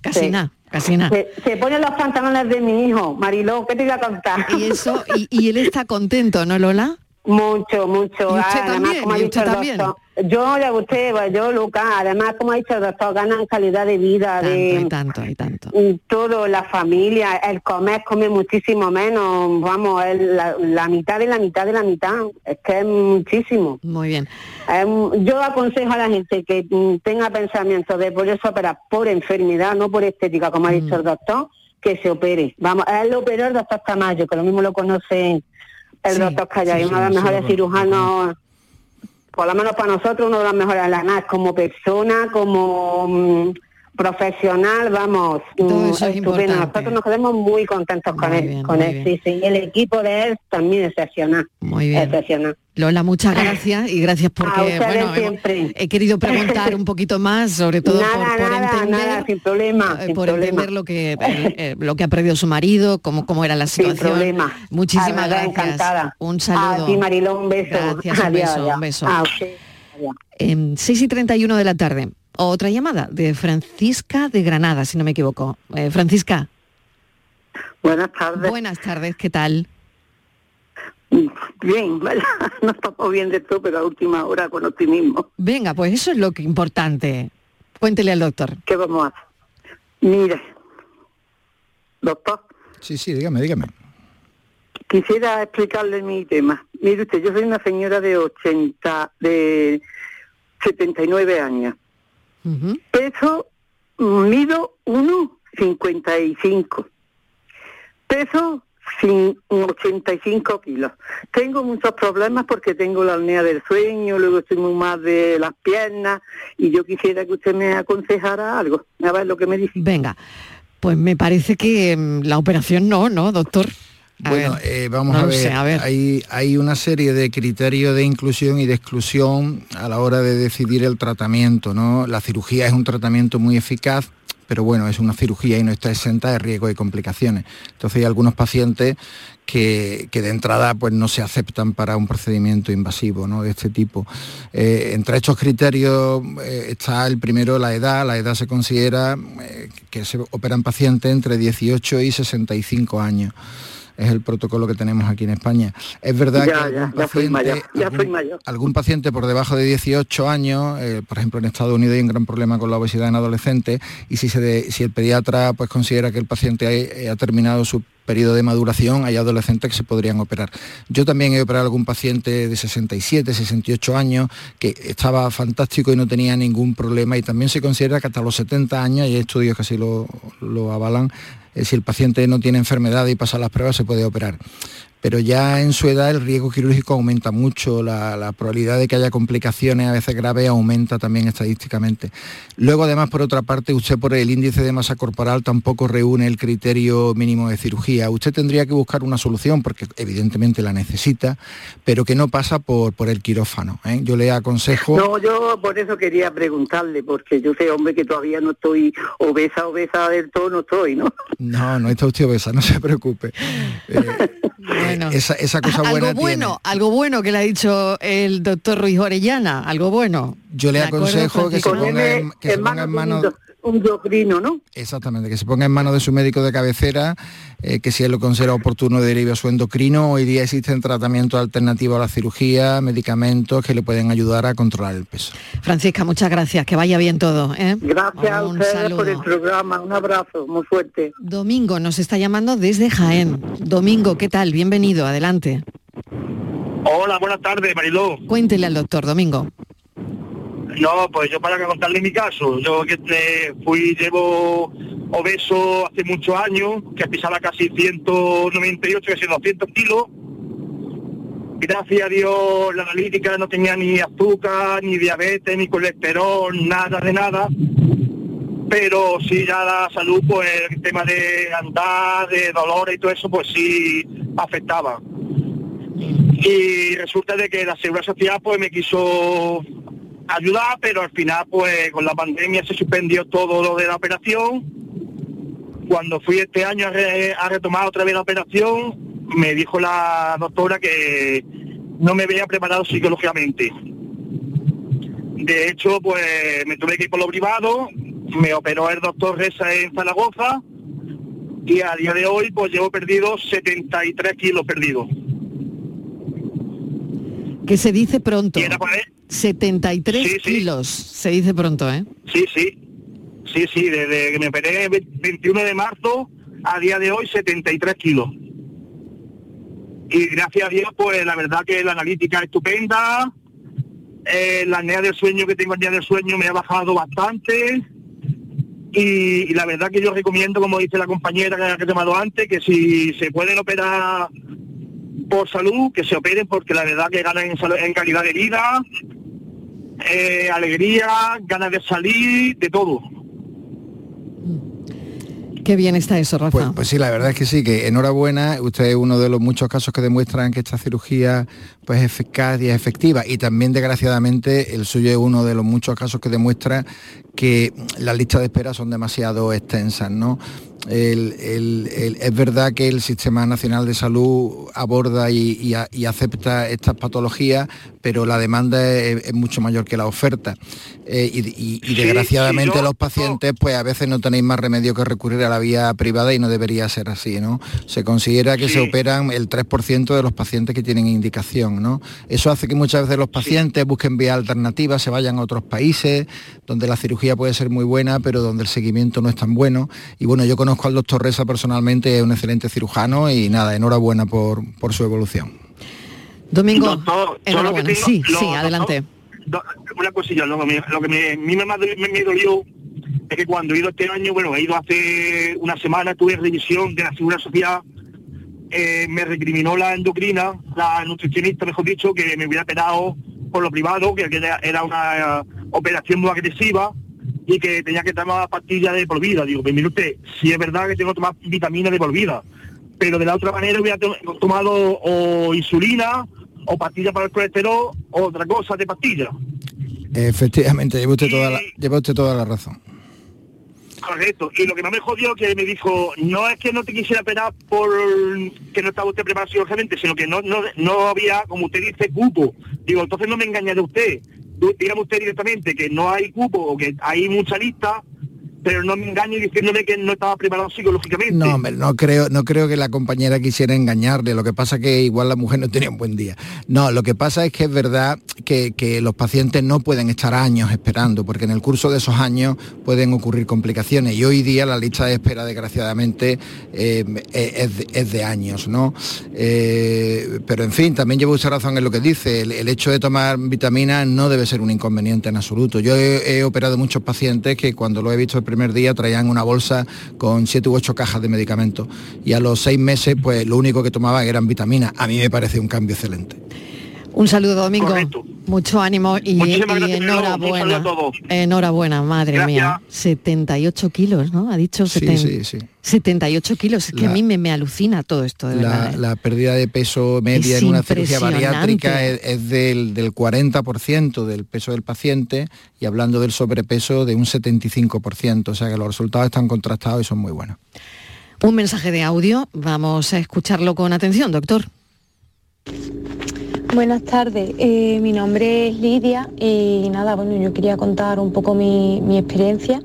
Casi nada. Casi nada. Se, ponen los pantalones de mi hijo, Mariló, ¿qué te iba a contar? Y eso, y, él está contento, ¿no, Lola? Mucho, mucho. ¿Y usted ah, también? ¿Y usted también? Yo le gusté, yo Lucas, además como ha dicho el doctor, ganan calidad de vida, tanto, de y tanto, y tanto. Todo, la familia, el comer come muchísimo menos, vamos, la, mitad de la mitad de la mitad, es que es muchísimo. Muy bien. yo aconsejo a la gente que tenga pensamiento de por eso operar por enfermedad, no por estética, como ha dicho el mm. doctor, que se opere. Vamos, él lo operó el doctor Tamayo, que lo mismo lo conoce el doctor Callay, uno de los mejores cirujanos por lo menos para nosotros uno de los mejores como persona, como mm, profesional, vamos, mm, estupendo. Nosotros nos quedamos muy contentos con él, con él, sí, sí. Y el equipo de él también excepcional. Muy bien. Excepcional. Lola, muchas gracias y gracias porque bueno, he querido preguntar un poquito más, sobre todo por, entender, sin problema, eh, por entender lo que eh, lo que ha perdido su marido, cómo cómo era la situación. Sin problema. Muchísimas gracias. Encantada. Un saludo. A ti, Marilón, un beso. Gracias, un beso, un beso. 6 y 31 de la tarde. Otra llamada de Francisca de Granada, si no me equivoco. Eh, Francisca. Buenas tardes. Buenas tardes, ¿qué tal? Bien, no estamos bien de todo, pero a última hora con optimismo. Venga, pues eso es lo que importante. Cuéntele al doctor. ¿Qué vamos a hacer? Mire, doctor. Sí, sí, dígame, dígame. Quisiera explicarle mi tema. Mire usted, yo soy una señora de 80, de 79 años. Peso, mido 1,55. Peso sin 85 kilos. Tengo muchos problemas porque tengo la apnea del sueño, luego estoy muy mal de las piernas y yo quisiera que usted me aconsejara algo. A ver lo que me dice. Venga, pues me parece que mm, la operación no, ¿no, doctor? Bueno, eh, vamos a, ver, a, ver, Hay, hay una serie de criterios de inclusión y de exclusión a la hora de decidir el tratamiento. ¿no? La cirugía es un tratamiento muy eficaz, pero bueno, es una cirugía y no está exenta de riesgo y complicaciones. Entonces hay algunos pacientes que, de entrada pues no se aceptan para un procedimiento invasivo ¿no? de este tipo. Eh, entre estos criterios eh, está el primero la edad, la edad se considera que se operan pacientes entre 18 y 65 años. Es el protocolo que tenemos aquí en España. Es verdad Ya, que algún ya paciente, algún- algún por debajo de 18 años, eh, por ejemplo en Estados Unidos hay un gran problema con la obesidad en adolescentes y si, se de- si el pediatra pues considera que el paciente ha, eh, ha terminado su periodo de maduración, hay adolescentes que se podrían operar. Yo también he operado a algún paciente de 67, 68 años que estaba fantástico y no tenía ningún problema y también se considera que hasta los 70 años, y hay estudios que así lo, lo avalan, eh, si el paciente no tiene enfermedad y pasa las pruebas se puede operar pero ya en su edad el riesgo quirúrgico aumenta mucho, la, la probabilidad de que haya complicaciones a veces graves aumenta también estadísticamente. Luego además por otra parte usted por el índice de masa corporal tampoco reúne el criterio mínimo de cirugía. Usted tendría que buscar una solución porque evidentemente la necesita, pero que no pasa por, por el quirófano. ¿eh? Yo le aconsejo... No, yo por eso quería preguntarle, porque yo sé, hombre, que todavía no estoy obesa, obesa del todo, no estoy, ¿no? No, no está usted obesa, no se preocupe. Bueno. Esa, esa cosa algo buena bueno, tiene. algo bueno que le ha dicho el doctor Ruiz Orellana, algo bueno. Yo le ¿De acuerdo, aconsejo que se ponga en, que se ponga en manos un endocrino, ¿no? Exactamente, que se ponga en manos de su médico de cabecera, eh, que si él lo considera oportuno derive a su endocrino. Hoy día existen tratamientos alternativos a la cirugía, medicamentos que le pueden ayudar a controlar el peso. Francisca, muchas gracias, que vaya bien todo. ¿eh? Gracias a Un ustedes por el programa, un abrazo muy fuerte. Domingo nos está llamando desde Jaén. Domingo, ¿qué tal? Bienvenido, adelante. Hola, buenas tardes, Mariló. Cuéntele al doctor, Domingo. No, pues yo para contarle mi caso, yo que eh, fui, llevo obeso hace muchos años, que pesaba casi 198, casi 200 kilos. Gracias a Dios la analítica no tenía ni azúcar, ni diabetes, ni colesterol, nada de nada. Pero sí ya la salud, pues el tema de andar, de dolores y todo eso, pues sí afectaba. Y resulta de que la Seguridad Social pues me quiso ayudar, pero al final pues con la pandemia se suspendió todo lo de la operación. Cuando fui este año a, re- a retomar otra vez la operación, me dijo la doctora que no me veía preparado psicológicamente. De hecho, pues me tuve que ir por lo privado, me operó el doctor Reza en Zaragoza y a día de hoy pues llevo perdido 73 kilos perdidos. Que se dice pronto. Y era para él. 73 Sí, sí. kilos, se dice pronto, ¿eh? Sí, sí. Sí, sí, desde que me operé el 21 de marzo a día de hoy 73 kilos. Y gracias a Dios, pues la verdad que la analítica es estupenda, eh, la apnea del sueño que tengo el día del sueño me ha bajado bastante. Y, y la verdad que yo recomiendo, como dice la compañera que que he llamado antes, que si se pueden operar por salud, que se operen porque la verdad que ganan en, salud- en calidad de vida, eh, alegría, ganas de salir, de todo. Qué bien está eso, Rafa. Pues, pues sí, la verdad es que sí, que enhorabuena, usted es uno de los muchos casos que demuestran que esta cirugía pues, es eficaz y es efectiva y también desgraciadamente el suyo es uno de los muchos casos que demuestra que las listas de espera son demasiado extensas, ¿no? El- el- el- es verdad que el Sistema Nacional de Salud aborda y, y a- y acepta estas patologías, pero la demanda es, es mucho mayor que la oferta. Eh, y, y- y Sí, desgraciadamente sí, los pacientes, pues a veces no tenéis más remedio que recurrir a la vía privada y no debería ser así, ¿no? Se considera que se operan el 3% de los pacientes que tienen indicación, ¿no? Eso hace que muchas veces los pacientes busquen vías alternativas, se vayan a otros países donde la cirugía puede ser muy buena, pero donde el seguimiento no es tan bueno. Y bueno, yo conozco al doctor Reza personalmente, es un excelente cirujano y nada, enhorabuena por, por su evolución. Domingo, Doctor, yo lo que enhorabuena. tengo- sí, lo- sí, doctor, adelante. una cosilla, lo que me, lo que me, a mí me, me, me dolió es que cuando he ido este año, bueno, he ido hace una semana, tuve revisión de la Seguridad Social, eh, me recriminó la endocrina, la nutricionista, mejor dicho, que me hubiera operado por lo privado, que era era una eh, operación muy agresiva y que tenía que tomar pastillas de por vida. Digo, mire usted, si es verdad que tengo que tomar vitaminas de por vida, pero de la otra manera hubiera to- tomado o insulina o pastillas para el colesterol o otra cosa de pastillas. Efectivamente, lleva usted toda la, lleva usted toda la razón. Correcto. Y lo que más me jodió que me dijo, no es que no te quisiera operar por que no estaba usted preparado psicológicamente, sino que no, no, no había, como usted dice, cupo. Digo, entonces no me engañaré usted. Dígame usted directamente que no hay cupo o que hay mucha lista pero no me engañe diciéndome que no estaba preparado psicológicamente. No, no creo, no creo que la compañera quisiera engañarle, lo que pasa es que igual la mujer no tenía un buen día. No, lo que pasa es que es verdad que, los pacientes no pueden estar años esperando, porque en el curso de esos años pueden ocurrir complicaciones y hoy día la lista de espera, desgraciadamente, eh, es, de, años, ¿no? Eh, pero en fin, también llevo mucha razón en lo que dice, el, hecho de tomar vitaminas no debe ser un inconveniente en absoluto. Yo he, he operado muchos pacientes que cuando lo he visto el primer día traían una bolsa con siete u ocho cajas de medicamentos y a los seis meses pues lo único que tomaban eran vitaminas. A mí me parece un cambio excelente. Un saludo, Domingo. Mucho ánimo y, enhorabuena. Enhorabuena, madre mía. 78 kilos, ¿no? Ha dicho sí, sí, sí. 78 kilos. Es que a mí me, alucina todo esto, de la, ¿eh? la, pérdida de peso media en una cirugía bariátrica es, del, del 40% del peso del paciente y hablando del sobrepeso de un 75%. O sea que los resultados están contrastados y son muy buenos. Un mensaje de audio. Vamos a escucharlo con atención, doctor. Buenas tardes, eh, mi nombre es Lidia y nada, bueno, yo quería contar un poco mi, experiencia.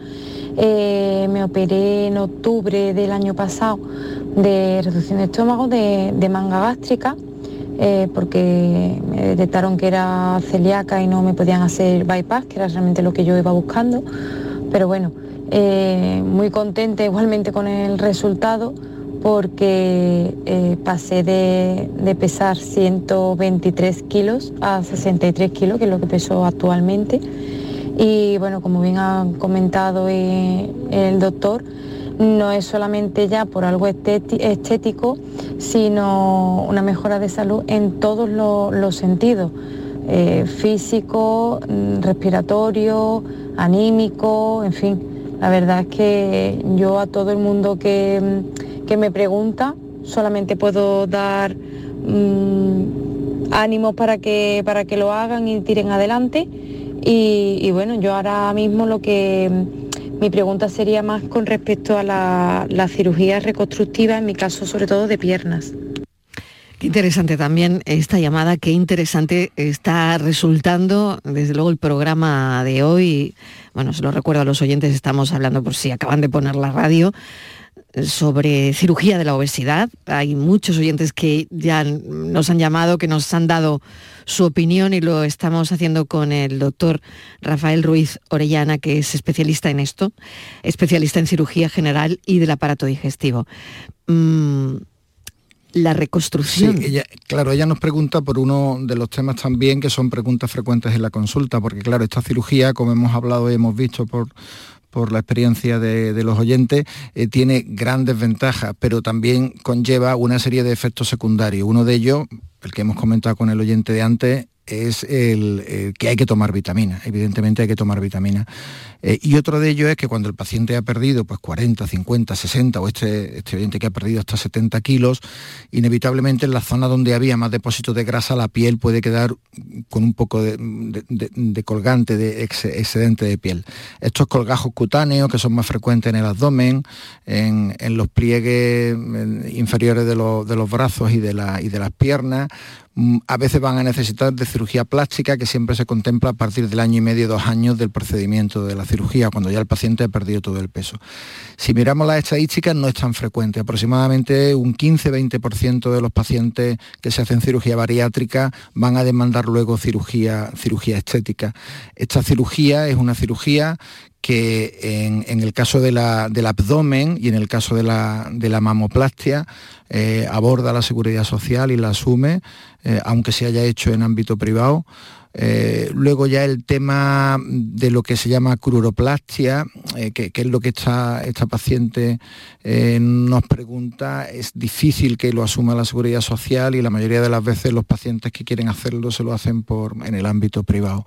Eh, me operé en octubre del año pasado de reducción de estómago, de, manga gástrica, eh, porque me detectaron que era celíaca y no me podían hacer bypass, que era realmente lo que yo iba buscando. Pero bueno, muy contenta igualmente con el resultado porque eh, pasé de, pesar 123 kilos a 63 kilos, que es lo que peso actualmente. Y bueno, como bien ha comentado el doctor, no es solamente ya por algo estético, sino una mejora de salud en todos los, sentidos, eh, físico, mm, respiratorio, anímico, en fin. La verdad es que yo a todo el mundo que que me pregunta, solamente puedo dar mm, ánimos para que, para que lo hagan y tiren adelante. Y, bueno, yo ahora mismo lo que mm, mi pregunta sería más con respecto a la cirugía reconstructiva, en mi caso sobre todo de piernas. Qué interesante también esta llamada, qué interesante está resultando, desde luego, el programa de hoy. Bueno, se lo recuerdo a los oyentes, estamos hablando por si acaban de poner la radio sobre cirugía de la obesidad. Hay muchos oyentes que ya nos han llamado, que nos han dado su opinión y lo estamos haciendo con el doctor Rafael Ruiz Orellana, que es especialista en esto, especialista en cirugía general y del aparato digestivo. Mm, la reconstrucción. Sí, claro, ella nos pregunta por uno de los temas también que son preguntas frecuentes en la consulta, porque claro, esta cirugía, como hemos hablado y hemos visto por por la experiencia de, los oyentes, eh, tiene grandes ventajas, pero también conlleva una serie de efectos secundarios. Uno de ellos, el que hemos comentado con el oyente de antes, es el, que hay que tomar vitamina, evidentemente hay que tomar vitamina. Eh, y otro de ellos es que cuando el paciente ha perdido pues 40, 50, 60 o este, este oyente que ha perdido hasta 70 kilos, inevitablemente en la zona donde había más depósitos de grasa la piel puede quedar con un poco de, colgante, de excedente de piel. Estos colgajos cutáneos que son más frecuentes en el abdomen, en, los pliegues inferiores de, los brazos y de, y de las piernas, a veces van a necesitar de cirugía plástica que siempre se contempla a partir del año y medio, dos años del procedimiento de la cirugía, cuando ya el paciente ha perdido todo el peso. Si miramos las estadísticas, no es tan frecuente. Aproximadamente un 15-20% de los pacientes que se hacen cirugía bariátrica van a demandar luego cirugía, cirugía estética. Esta cirugía es una cirugía que en, el caso del abdomen y en el caso de la, mamoplastia eh, aborda la seguridad social y la asume, eh, aunque se haya hecho en ámbito privado. Eh, luego ya el tema de lo que se llama cruroplastia, eh, que, es lo que esta, esta paciente eh, nos pregunta, es difícil que lo asuma la seguridad social y la mayoría de las veces los pacientes que quieren hacerlo se lo hacen por, en el ámbito privado.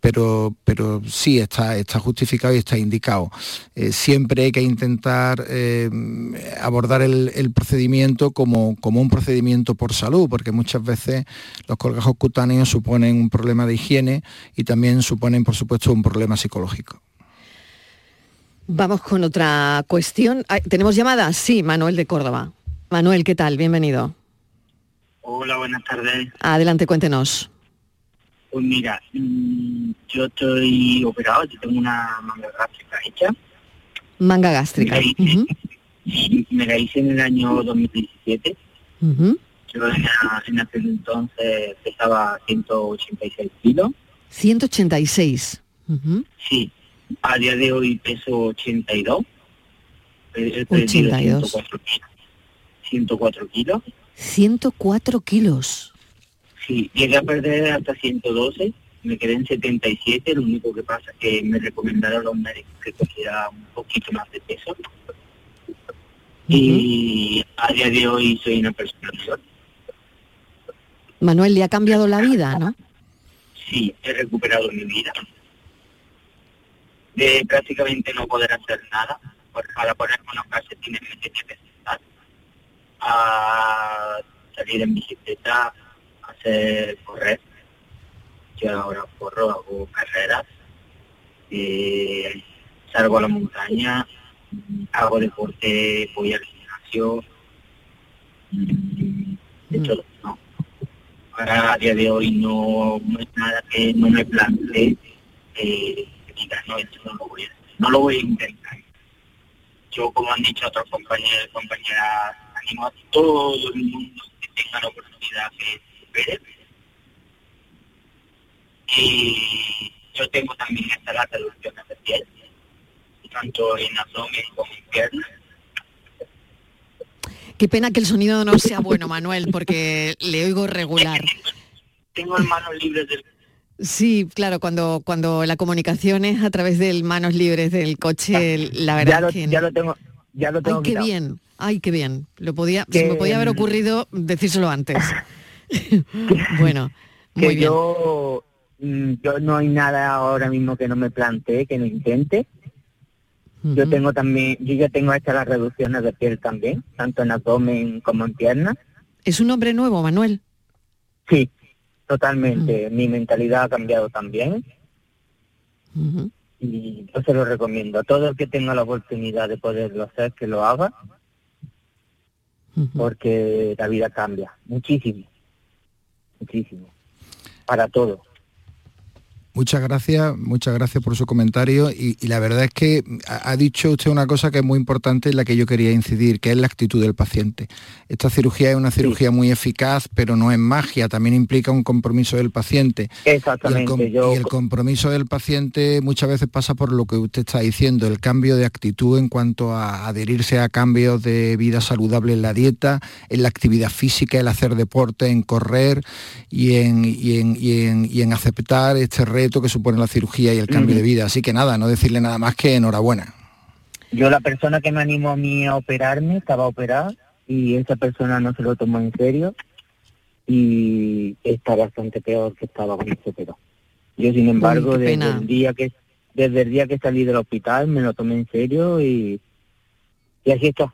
pero, pero sí está, está justificado y está indicado. siempre hay que intentar abordar el, procedimiento como, como un procedimiento por salud, porque muchas veces los colgajos cutáneos suponen suponen un problema de higiene y también suponen, por supuesto, un problema psicológico. Vamos con otra cuestión. ¿Tenemos llamada? Sí, Manuel de Córdoba. Manuel, ¿qué tal? Bienvenido. Hola, buenas tardes. Adelante, cuéntenos. Pues mira, mm, yo estoy operado, yo tengo una manga gástrica hecha. Manga gástrica. Me la hice, me la hice en el año 2017. Ujú. Yo en, aquel entonces pesaba 186 kilos. 186. Ujú. Sí, a día de hoy peso 82. He- he perdido 82. 104 kilos. 104 kilos. 104 kilos. Sí, llegué a perder hasta 112, me quedé en 77, lo único que pasa es que me recomendaron los médicos que cogiera un poquito más de peso. Y a día de hoy soy una persona. Manuel, le ha cambiado la vida, ¿no? Sí, he recuperado mi vida. De prácticamente no poder hacer nada, para ponerme unos calcetines me tenía que sentar, a salir en bicicleta, a hacer correr. Yo ahora corro, hago carreras, eh, salgo a la montaña, hago deporte, voy al gimnasio, de todo. Ahora a día de hoy no, es nada que no me plantee eh, no, no lo voy a no lo voy a intentar. Yo, como han dicho otros compañeros compañeras, animo a todo el mundo que tenga la oportunidad que supere. Y yo tengo también esta reducciones de piel, tanto en abdomen como en piernas. Qué pena que el sonido no sea bueno, Manuel, porque le oigo regular. Tengo las manos libres del Sí, claro, cuando, cuando la comunicación es a través de manos libres del coche, la verdad ya lo, es que... ya lo tengo, ya lo tengo Ay, qué bien, ay, qué bien. Lo podía, se me podía haber ocurrido decírselo antes. bueno, que muy bien. yo mm, yo no hay nada ahora mismo que no me plantee que no intente yo tengo también yo ya tengo hechas las reducciones de piel también tanto en abdomen como en piernas Es un hombre nuevo, Manuel. sí totalmente. Mi mentalidad ha cambiado también. Y yo se lo recomiendo. A todo el que tenga la oportunidad de poderlo hacer que lo haga porque la vida cambia. Muchísimo. Muchísimo. Para todo Muchas gracias, muchas gracias por su comentario y, y la verdad es que ha, ha dicho usted una cosa que es muy importante en la que yo quería incidir, que es la actitud del paciente. Esta cirugía es una cirugía muy eficaz, pero no es magia, también implica un compromiso del paciente. Exactamente, Y el, com- yo- y el compromiso del paciente muchas veces pasa por lo que usted está diciendo, el cambio de actitud en cuanto a adherirse a cambios de vida saludable en la dieta, en la actividad física, el hacer deporte, en correr y en, y en, y en- y en aceptar este reto que supone la cirugía y el cambio de vida. Así que nada, no decirle nada más que enhorabuena. Yo la persona que me animó a mí a operarme estaba operada y esa persona no se lo tomó en serio y está bastante peor que estaba cuando se operó. Yo sin embargo qué desde pena. el día que desde el día que salí del hospital me lo tomé en serio y, y así está.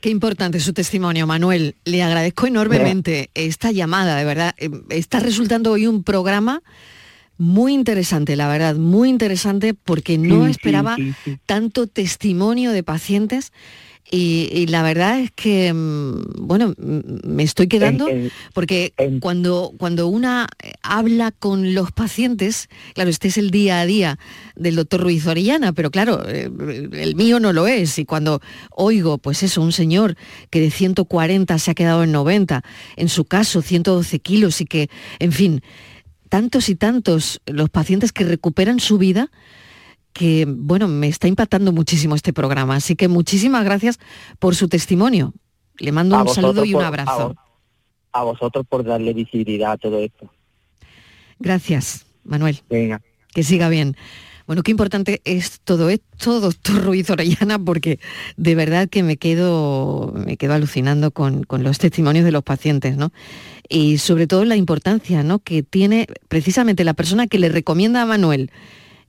Qué importante su testimonio, Manuel. Le agradezco enormemente esta llamada, de verdad. Eh, Está resultando hoy un programa muy interesante, la verdad, muy interesante porque no Sí, esperaba sí, sí. tanto testimonio de pacientes y, y la verdad es que, mm, bueno, mm, me estoy quedando porque cuando, cuando una eh, habla con los pacientes, claro, este es el día a día del doctor Ruiz Orellana, pero claro, eh, el mío no lo es. Y cuando oigo, pues eso, un señor que de 140 se ha quedado en 90, en su caso 112 kilos y que, en fin, tantos y tantos los pacientes que recuperan su vida, que, bueno, me está impactando muchísimo este programa. Así que muchísimas gracias por su testimonio. Le mando A un saludo y un por- abrazo. A, a vosotros por darle visibilidad a todo esto. Gracias, Manuel. Venga. Que siga bien. Bueno, qué importante es todo esto, doctor Ruiz Orellana, porque de verdad que me quedo, me quedo alucinando con, con los testimonios de los pacientes, ¿no? Y sobre todo la importancia, ¿no? Que tiene precisamente la persona que le recomienda a Manuel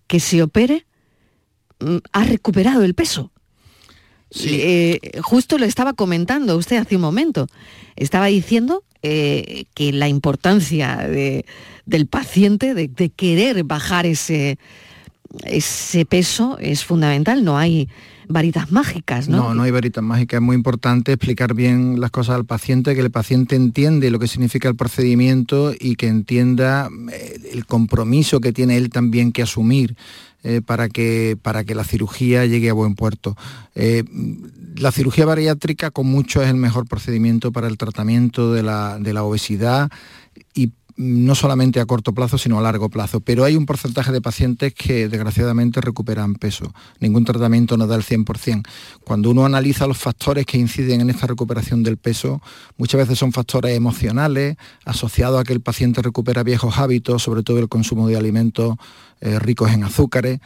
que se opere, mm, ha recuperado el peso. Eh, justo lo estaba comentando usted hace un momento. Estaba diciendo eh, que la importancia de- del paciente, de, de querer bajar ese, ese peso, es fundamental. No hay varitas mágicas, ¿no? No, no hay varitas mágicas. Es muy importante explicar bien las cosas al paciente, que el paciente entiende lo que significa el procedimiento y que entienda eh, el compromiso que tiene él también que asumir. Eh, para, que, para que la cirugía llegue a buen puerto. Eh, la cirugía bariátrica con mucho es el mejor procedimiento para el tratamiento de la, de la obesidad y no solamente a corto plazo, sino a largo plazo. Pero hay un porcentaje de pacientes que desgraciadamente recuperan peso. Ningún tratamiento nos da el 100%. Cuando uno analiza los factores que inciden en esta recuperación del peso, muchas veces son factores emocionales, asociados a que el paciente recupera viejos hábitos, sobre todo el consumo de alimentos eh, ricos en azúcares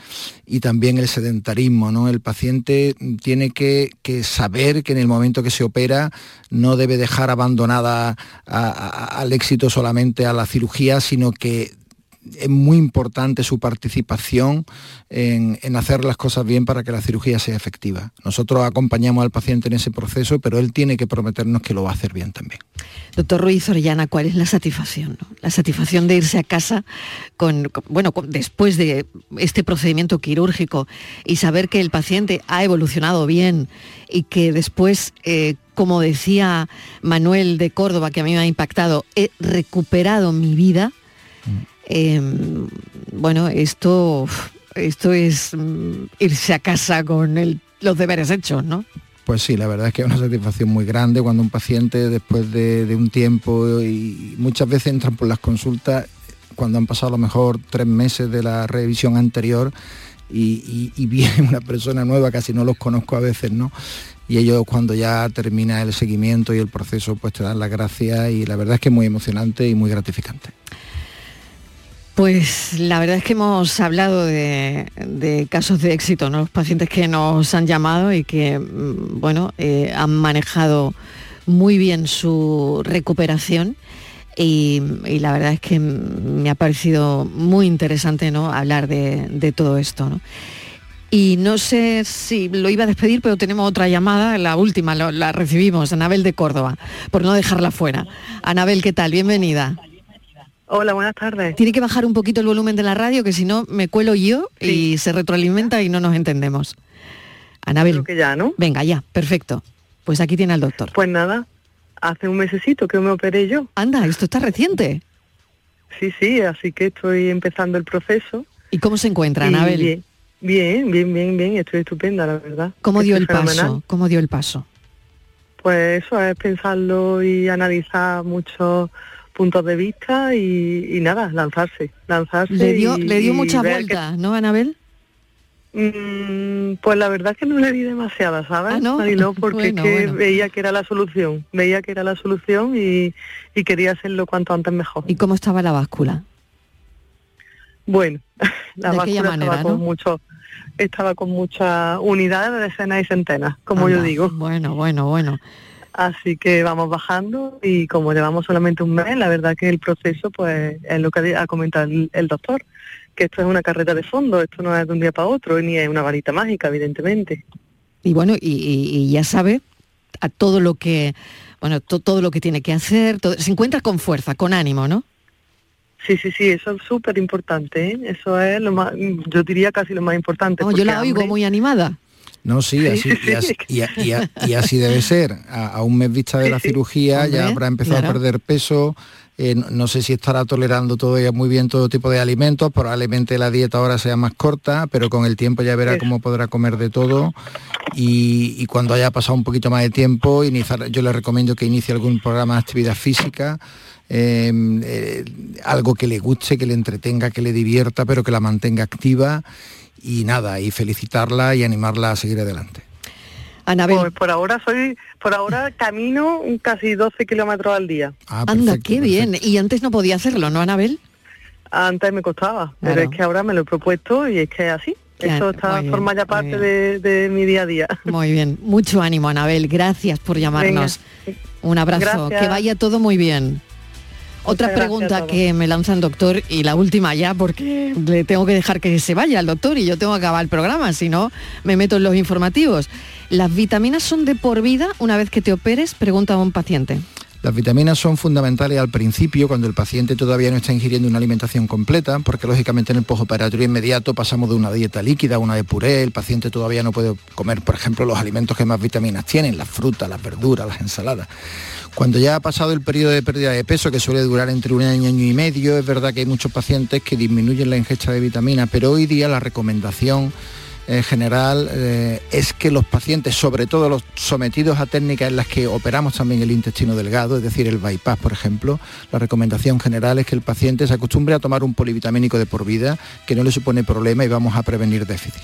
y también el sedentarismo. ¿no? El paciente tiene que, saber que en el momento que se opera no debe dejar abandonada al éxito solamente a la cirugía, sino que es muy importante su participación en, hacer las cosas bien para que la cirugía sea efectiva. Nosotros acompañamos al paciente en ese proceso, pero él tiene que prometernos que lo va a hacer bien también. Doctor Ruiz Orellana, ¿cuál es la satisfacción? La satisfacción de irse a casa con, bueno, después de este procedimiento quirúrgico y saber que el paciente ha evolucionado bien y que después, eh, como decía Manuel de Córdoba, que a mí me ha impactado, he recuperado mi vida. Em, bueno, esto, esto es mm, irse a casa con los deberes hechos, ¿no? Pues sí, la verdad es que es una satisfacción muy grande cuando un paciente después de, un tiempo y muchas veces entran por las consultas cuando han pasado a lo mejor tres meses de la revisión anterior y, y, viene una persona nueva, casi no los conozco a veces, ¿no? Y ellos cuando ya termina el seguimiento y el proceso, pues te dan las gracias y la verdad es que es muy emocionante y muy gratificante. Pues la verdad es que hemos hablado de, casos de éxito, ¿no? Los pacientes que nos han llamado y que, mm, bueno, eh, han manejado muy bien su recuperación. Y, la verdad es que me ha parecido muy interesante ¿no? hablar de, todo esto. Y no sé si lo iba a despedir, pero tenemos otra llamada, la última, la recibimos, Anabel de Córdoba, por no dejarla fuera. Anabel, ¿qué tal? Bienvenida. Hola, buenas tardes. Tiene que bajar un poquito el volumen de la radio, que si no me cuelo yo y se retroalimenta y no nos entendemos. Anabel. Creo que ya, ¿no? Venga, ya, perfecto. Pues aquí tiene al doctor. Pues nada, hace un mesecito que me operé yo. Anda, esto está reciente. Sí, sí, así que estoy empezando el proceso. ¿Y cómo se encuentra, Anabel? Bien, bien, bien, bien, bien, estoy estupenda, la verdad. ¿Cómo dio el paso? ¿Cómo dio el paso? Pues eso es pensarlo y analizar mucho puntos de vista y, nada, lanzarse, lanzarse. Le dio, le dio muchas vueltas, ¿no, Anabel? Mm, pues la verdad es que no le di demasiada, ¿sabes? ¿Ah, porque veía que era la solución, veía que era la solución y, quería hacerlo cuanto antes mejor. ¿Y cómo estaba la báscula? Bueno, la báscula estaba con mucho, estaba con muchas unidades de decenas y centenas, como yo digo. Bueno, bueno, bueno. Así que vamos bajando y como llevamos solamente un mes, la verdad que el proceso pues es lo que ha comentado el, doctor, que esto es una carrera de fondo, esto no es de un día para otro, ni es una varita mágica, evidentemente. Y bueno, y, ya sabe a todo lo que, bueno, todo lo que tiene que hacer, se encuentra con fuerza, con ánimo, ¿no? Sí, sí, sí, eso es súper importante, ¿eh? eso es lo más, yo diría casi lo más importante. yo la oigo muy animada. No, sí, así, y, así, debe ser. A, un mes vista de la cirugía ya habrá empezado a perder peso. Eh, no, sé si estará tolerando todavía muy bien todo tipo de alimentos. Probablemente la dieta ahora sea más corta, pero con el tiempo ya verá cómo podrá comer de todo. Y, cuando haya pasado un poquito más de tiempo, iniciar, yo le recomiendo que inicie algún programa de actividad física. Em, eh, algo que le guste, que le entretenga, que le divierta, pero que la mantenga activa y nada, y felicitarla y animarla a seguir adelante. Anabel. Pues por ahora soy, por ahora camino casi 12 kilómetros al día. Ah, Anda, qué bien. Y antes no podía hacerlo, ¿no, Anabel? Antes me costaba, pero es que ahora me lo he propuesto y es que así. Eso está, forma ya parte de, mi día a día. Muy bien, mucho ánimo, Anabel. Gracias por llamarnos. Un abrazo, que vaya todo muy bien. Otra pregunta que me lanza el doctor y la última ya porque le tengo que dejar que se vaya el doctor y yo tengo que acabar el programa, si no me meto en los informativos. ¿Las vitaminas son de por vida una vez que te operes? Pregunta a un paciente. Las vitaminas son fundamentales al principio, cuando el paciente todavía no está ingiriendo una alimentación completa, porque lógicamente en el postoperatorio inmediato pasamos de una dieta líquida a una de puré, el paciente todavía no puede comer, por ejemplo, los alimentos que más vitaminas tienen, las frutas, las verduras, las ensaladas. Cuando ya ha pasado el periodo de pérdida de peso, que suele durar entre un año, año y medio, es verdad que hay muchos pacientes que disminuyen la ingesta de vitaminas, pero hoy día la recomendación en general eh, es que los pacientes, sobre todo los sometidos a técnicas en las que operamos también el intestino delgado, es decir, el bypass, por ejemplo, la recomendación general es que el paciente se acostumbre a tomar un polivitamínico de por vida, que no le supone problema y vamos a prevenir déficit.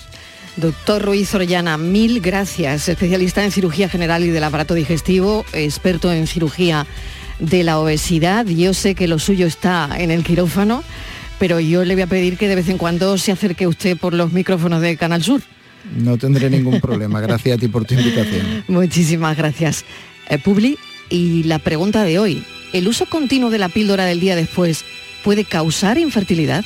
Doctor Ruiz Orellana, mil gracias, especialista en cirugía general y del aparato digestivo, experto en cirugía de la obesidad. Yo sé que lo suyo está en el quirófano pero yo le voy a pedir que de vez en cuando se acerque usted por los micrófonos de Canal Sur. No tendré ningún problema. Gracias a ti por tu invitación. Muchísimas gracias. Eh, Publi, y la pregunta de hoy, ¿el uso continuo de la píldora del día después puede causar infertilidad?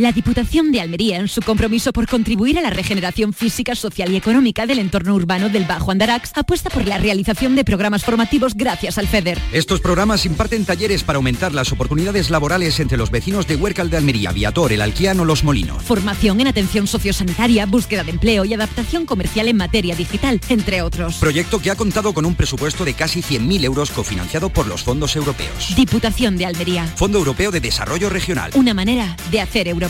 La Diputación de Almería, en su compromiso por contribuir a la regeneración física, social y económica del entorno urbano del Bajo Andarax, apuesta por la realización de programas formativos gracias al FEDER. Estos programas imparten talleres para aumentar las oportunidades laborales entre los vecinos de Huércal de Almería, Viator, El Alquiano, Los Molinos. Formación en atención sociosanitaria, búsqueda de empleo y adaptación comercial en materia digital, entre otros. Proyecto que ha contado con un presupuesto de casi 100.000 euros cofinanciado por los fondos europeos. Diputación de Almería. Fondo Europeo de Desarrollo Regional. Una manera de hacer Europa.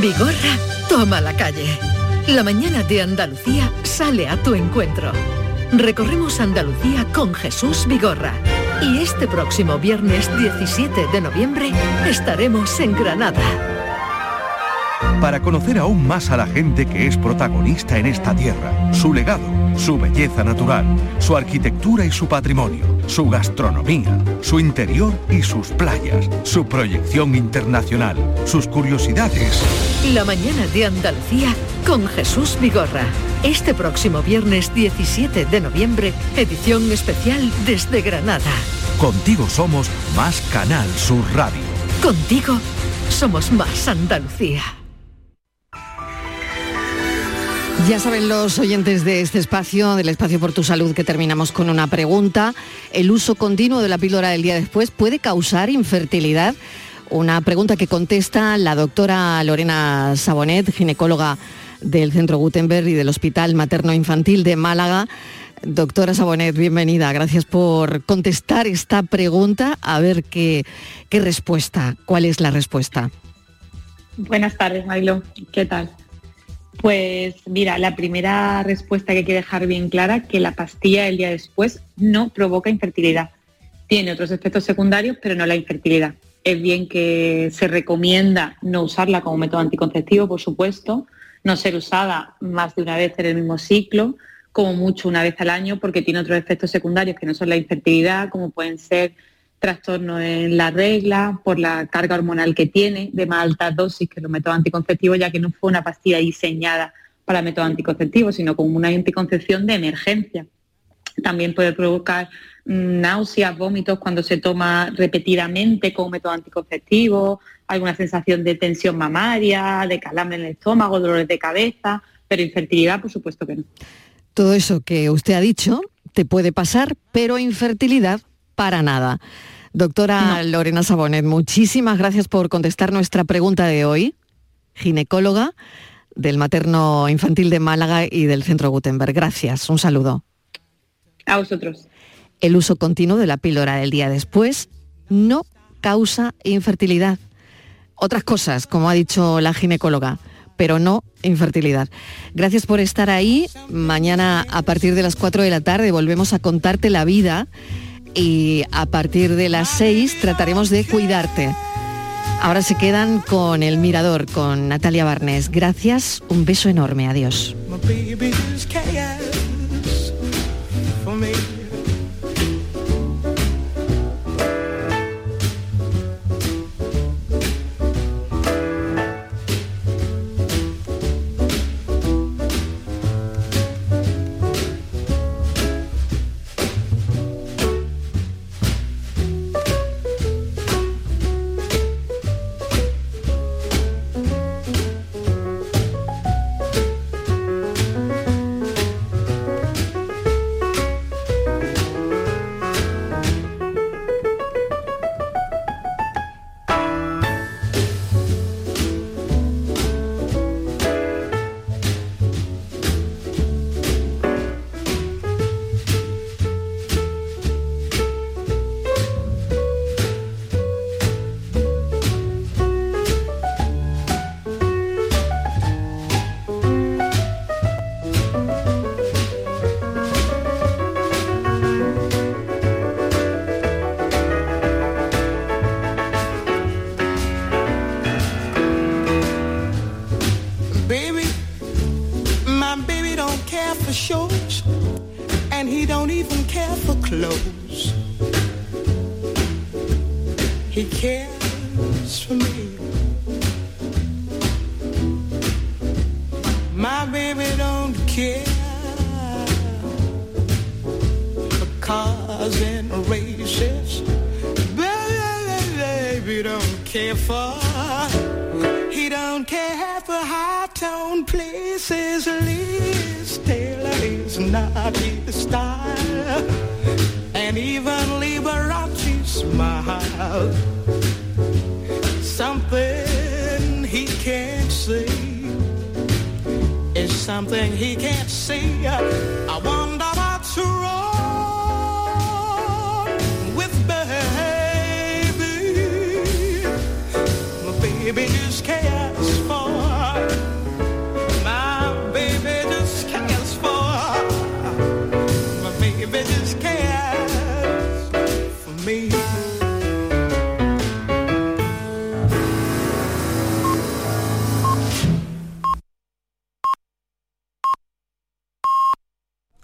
Vigorra, toma la calle. La mañana de Andalucía sale a tu encuentro. Recorremos Andalucía con Jesús Vigorra. Y este próximo viernes 17 de noviembre estaremos en Granada. Para conocer aún más a la gente que es protagonista en esta tierra, su legado, su belleza natural, su arquitectura y su patrimonio, su gastronomía, su interior y sus playas, su proyección internacional, sus curiosidades. La mañana de Andalucía con Jesús Vigorra. Este próximo viernes 17 de noviembre, edición especial desde Granada. Contigo somos más Canal Sur Radio. Contigo somos más Andalucía. Ya saben los oyentes de este espacio, del espacio por tu salud, que terminamos con una pregunta. ¿El uso continuo de la píldora del día después puede causar infertilidad? Una pregunta que contesta la doctora Lorena Sabonet, ginecóloga del Centro Gutenberg y del Hospital Materno Infantil de Málaga. Doctora Sabonet, bienvenida. Gracias por contestar esta pregunta. A ver qué, qué respuesta, cuál es la respuesta. Buenas tardes, Mailo. ¿Qué tal? Pues mira, la primera respuesta que hay que dejar bien clara, que la pastilla el día después no provoca infertilidad. Tiene otros efectos secundarios, pero no la infertilidad. Es bien que se recomienda no usarla como método anticonceptivo, por supuesto, no ser usada más de una vez en el mismo ciclo, como mucho una vez al año, porque tiene otros efectos secundarios que no son la infertilidad, como pueden ser trastornos en la regla, por la carga hormonal que tiene, de más alta dosis que los métodos anticonceptivos, ya que no fue una pastilla diseñada para métodos anticonceptivos, sino como una anticoncepción de emergencia. También puede provocar mm, náuseas, vómitos cuando se toma repetidamente con método anticonceptivo, alguna sensación de tensión mamaria, de calambre en el estómago, dolores de cabeza, pero infertilidad, por supuesto que no. Todo eso que usted ha dicho te puede pasar, pero infertilidad para nada. Doctora. Lorena Sabonet, muchísimas gracias por contestar nuestra pregunta de hoy, ginecóloga del Materno Infantil de Málaga y del Centro Gutenberg. Gracias, un saludo. A vosotros. El uso continuo de la píldora del día después no causa infertilidad. Otras cosas, como ha dicho la ginecóloga, pero no infertilidad. Gracias por estar ahí. Mañana a partir de las 4 de la tarde volvemos a contarte la vida y a partir de las 6 trataremos de cuidarte. Ahora se quedan con El Mirador, con Natalia Barnes. Gracias, un beso enorme, adiós.